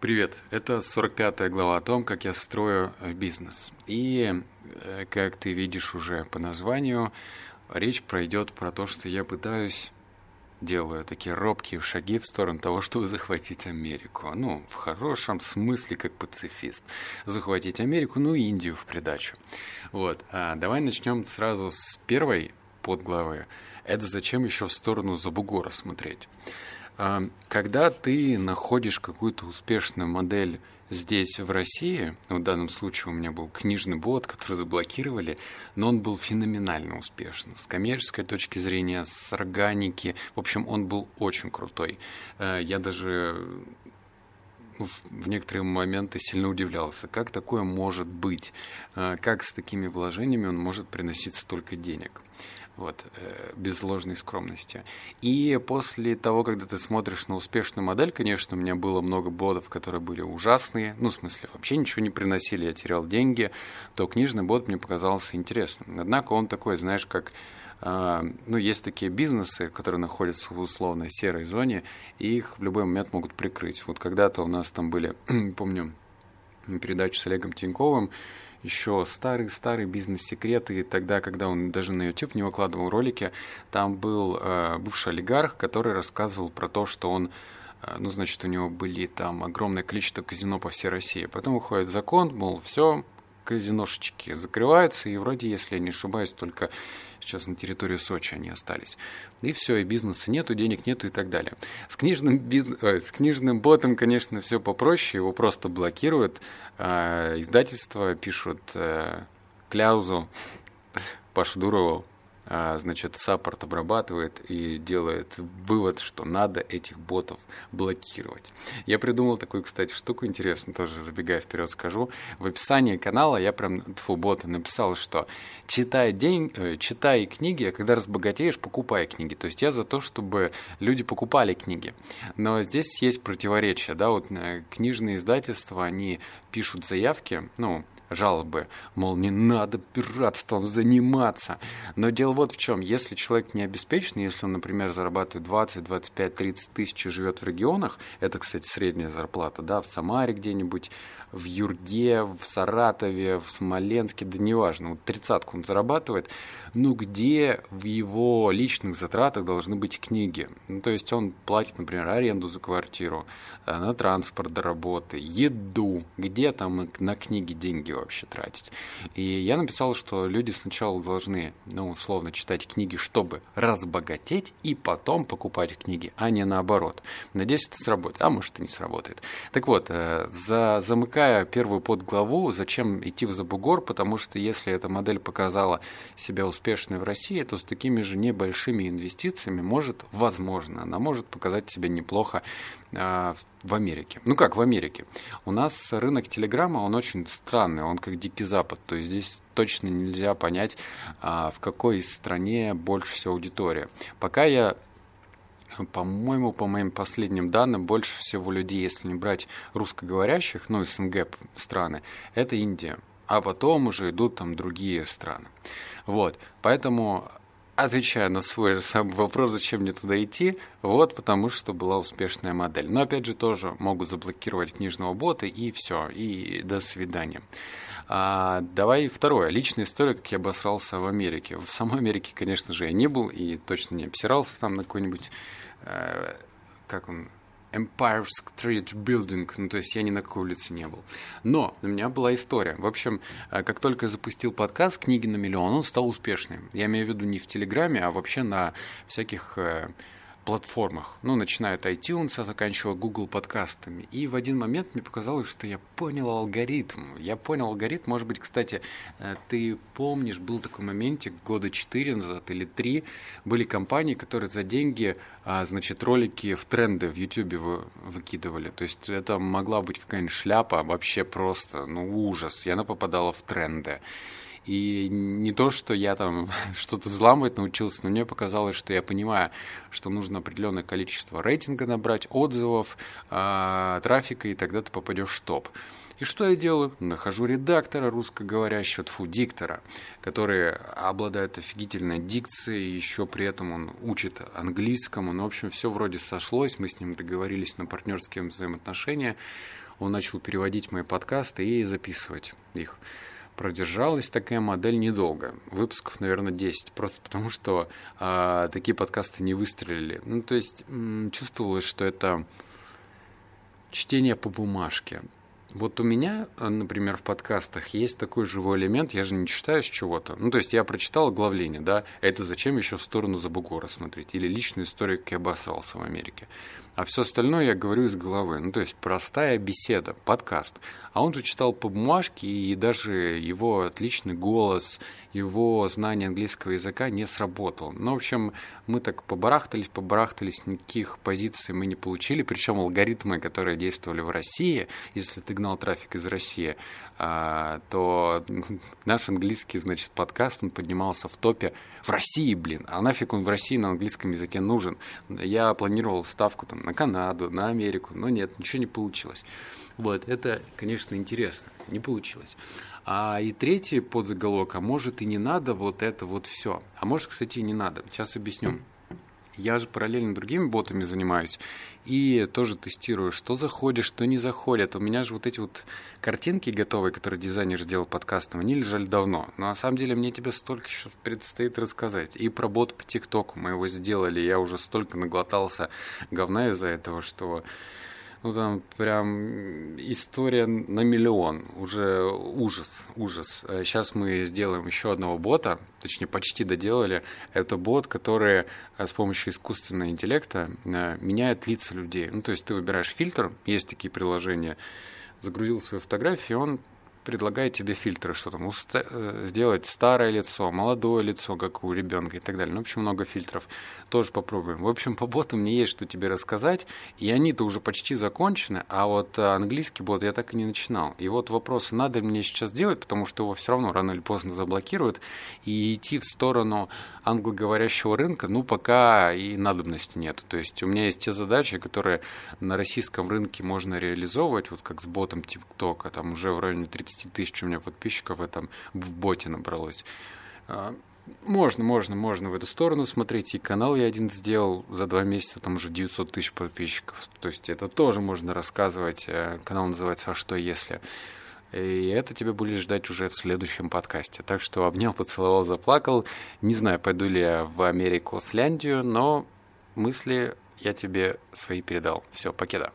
Привет, это 45-я глава о том, как я строю э, бизнес. И, э, как ты видишь уже по названию, речь пройдет про то, что я пытаюсь, делаю такие робкие шаги в сторону того, чтобы захватить Америку. Ну, в хорошем смысле, как пацифист. Захватить Америку, ну и Индию в придачу. Вот, а давай начнем сразу с первой подглавы. Это зачем еще в сторону Забугора смотреть? А, когда ты находишь какую-то успешную модель здесь, в России, в данном случае у меня был книжный бот, который заблокировали, но он был феноменально успешен. С коммерческой точки зрения, с органики, в общем, он был очень крутой. А, я даже в некоторые моменты сильно удивлялся, как такое может быть, а, как с такими вложениями он может приносить столько денег вот, э, без ложной скромности. И после того, когда ты смотришь на успешную модель, конечно, у меня было много бодов, которые были ужасные, ну, в смысле, вообще ничего не приносили, я терял деньги, то книжный бот мне показался интересным. Однако он такой, знаешь, как э, ну, есть такие бизнесы, которые находятся в условной серой зоне, и их в любой момент могут прикрыть. Вот когда-то у нас там были, помню, передачу с Олегом Тиньковым, еще старый-старый бизнес-секреты, тогда, когда он даже на YouTube не выкладывал ролики, там был э, бывший олигарх, который рассказывал про то, что он э, ну, значит, у него были там огромное количество казино по всей России. Потом выходит закон, мол, все, казиношечки закрываются, и вроде, если я не ошибаюсь, только сейчас на территории Сочи они остались. И все, и бизнеса нету, денег нету и так далее. С книжным, бизнес... С книжным ботом, конечно, все попроще, его просто блокируют. А, издательства пишут э, кляузу Пашу Дурову значит, саппорт обрабатывает и делает вывод, что надо этих ботов блокировать. Я придумал такую, кстати, штуку интересную, тоже забегая вперед скажу. В описании канала я прям тфу бота написал, что читай, день, э, читай книги, а когда разбогатеешь, покупай книги. То есть я за то, чтобы люди покупали книги. Но здесь есть противоречие, да, вот э, книжные издательства, они пишут заявки, ну, жалобы, мол, не надо пиратством заниматься. Но дело вот в чем, если человек не обеспеченный, если он, например, зарабатывает 20, 25, 30 тысяч и живет в регионах, это, кстати, средняя зарплата, да, в Самаре где-нибудь, в Юрге, в Саратове, в Смоленске, да неважно, вот тридцатку он зарабатывает, ну где в его личных затратах должны быть книги? Ну, то есть он платит, например, аренду за квартиру, э, на транспорт до работы, еду, где там на книги деньги вообще тратить? И я написал, что люди сначала должны, ну, условно, читать книги, чтобы разбогатеть, и потом покупать книги, а не наоборот. Надеюсь, это сработает, а может и не сработает. Так вот, э, за замыкание замыкая первую подглаву, зачем идти в Забугор, потому что если эта модель показала себя успешной в России, то с такими же небольшими инвестициями может, возможно, она может показать себя неплохо э, в Америке. Ну как в Америке? У нас рынок Телеграма, он очень странный, он как Дикий Запад, то есть здесь точно нельзя понять, э, в какой стране больше всего аудитория. Пока я по-моему, по моим последним данным, больше всего людей, если не брать русскоговорящих, ну, СНГ страны, это Индия. А потом уже идут там другие страны. Вот, поэтому отвечая на свой же самый вопрос, зачем мне туда идти, вот потому что была успешная модель. Но опять же тоже могут заблокировать книжного бота и все, и до свидания. А, давай второе. Личная история, как я обосрался в Америке. В самой Америке, конечно же, я не был и точно не обсирался там на какой-нибудь, э, как он, Empire Street Building, ну, то есть я ни на какой улице не был. Но у меня была история. В общем, э, как только я запустил подкаст «Книги на миллион», он стал успешным. Я имею в виду не в Телеграме, а вообще на всяких э, платформах, ну, начиная от iTunes, а заканчивая Google подкастами. И в один момент мне показалось, что я понял алгоритм. Я понял алгоритм, может быть, кстати, э, ты помнишь, был такой моментик года 4 назад или 3, были компании, которые за деньги, а, значит, ролики в тренды в YouTube выкидывали. То есть это могла быть какая-нибудь шляпа, вообще просто, ну, ужас, и она попадала в тренды. И не то, что я там что-то взламывать научился, но мне показалось, что я понимаю, что нужно определенное количество рейтинга набрать, отзывов, э, трафика, и тогда ты попадешь в топ. И что я делаю? Нахожу редактора русскоговорящего, тфу, диктора, который обладает офигительной дикцией, еще при этом он учит английскому. Ну, в общем, все вроде сошлось, мы с ним договорились на партнерские взаимоотношения. он начал переводить мои подкасты и записывать их. Продержалась такая модель недолго, выпусков, наверное, 10, просто потому что а, такие подкасты не выстрелили. Ну, то есть чувствовалось, что это чтение по бумажке. Вот у меня, э, например, в подкастах есть такой живой элемент, я же не читаю с чего-то. Ну, то есть я прочитал оглавление, да, это зачем еще в сторону Забугора смотреть? Или личную историю, как я обоссался в Америке. А все остальное я говорю из головы. Ну, то есть простая беседа, подкаст. А он же читал по бумажке, и даже его отличный голос, его знание английского языка не сработал. Ну, в общем, мы так побарахтались, побарахтались, никаких позиций мы не получили. Причем алгоритмы, которые действовали в России, если ты гнал трафик из России, а, то наш английский, значит, подкаст, он поднимался в топе в России, блин. А нафиг он в России на английском языке нужен? Я планировал ставку там на Канаду, на Америку, но нет, ничего не получилось. Вот, это, конечно, интересно. Не получилось. А и третий подзаголовок, а может и не надо вот это вот все. А может, кстати, и не надо. Сейчас объясню. Я же параллельно другими ботами занимаюсь и тоже тестирую, что заходит, что не заходит. У меня же вот эти вот картинки готовые, которые дизайнер сделал подкастом, они лежали давно. Но на самом деле мне тебе столько еще предстоит рассказать. И про бот по ТикТоку мы его сделали, я уже столько наглотался говна из-за этого, что ну там прям история на миллион, уже ужас, ужас. Сейчас мы сделаем еще одного бота, точнее почти доделали. Это бот, который э, с помощью искусственного интеллекта э, меняет лица людей. Ну то есть ты выбираешь фильтр, есть такие приложения, загрузил свою фотографию, он предлагает тебе фильтры, что там уста- э, сделать старое лицо, молодое лицо, как у ребенка и так далее. Ну, в общем, много фильтров. Тоже попробуем. В общем, по боту мне есть что тебе рассказать, и они-то уже почти закончены, а вот э, английский бот я так и не начинал. И вот вопрос, надо мне сейчас делать, потому что его все равно рано или поздно заблокируют, и идти в сторону англоговорящего рынка, ну, пока и надобности нет. То есть у меня есть те задачи, которые на российском рынке можно реализовывать, вот как с ботом ТикТока, там уже в районе 30 тысяч у меня подписчиков в этом в боте набралось. А, можно, можно, можно в эту сторону смотреть. И канал я один сделал за два месяца, там уже 900 тысяч подписчиков. То есть это тоже можно рассказывать. Э, канал называется «А что если?». И это тебя будет ждать уже в следующем подкасте. Так что обнял, поцеловал, заплакал. Не знаю, пойду ли я в Америку, Сляндию, но мысли я тебе свои передал. Все, покеда.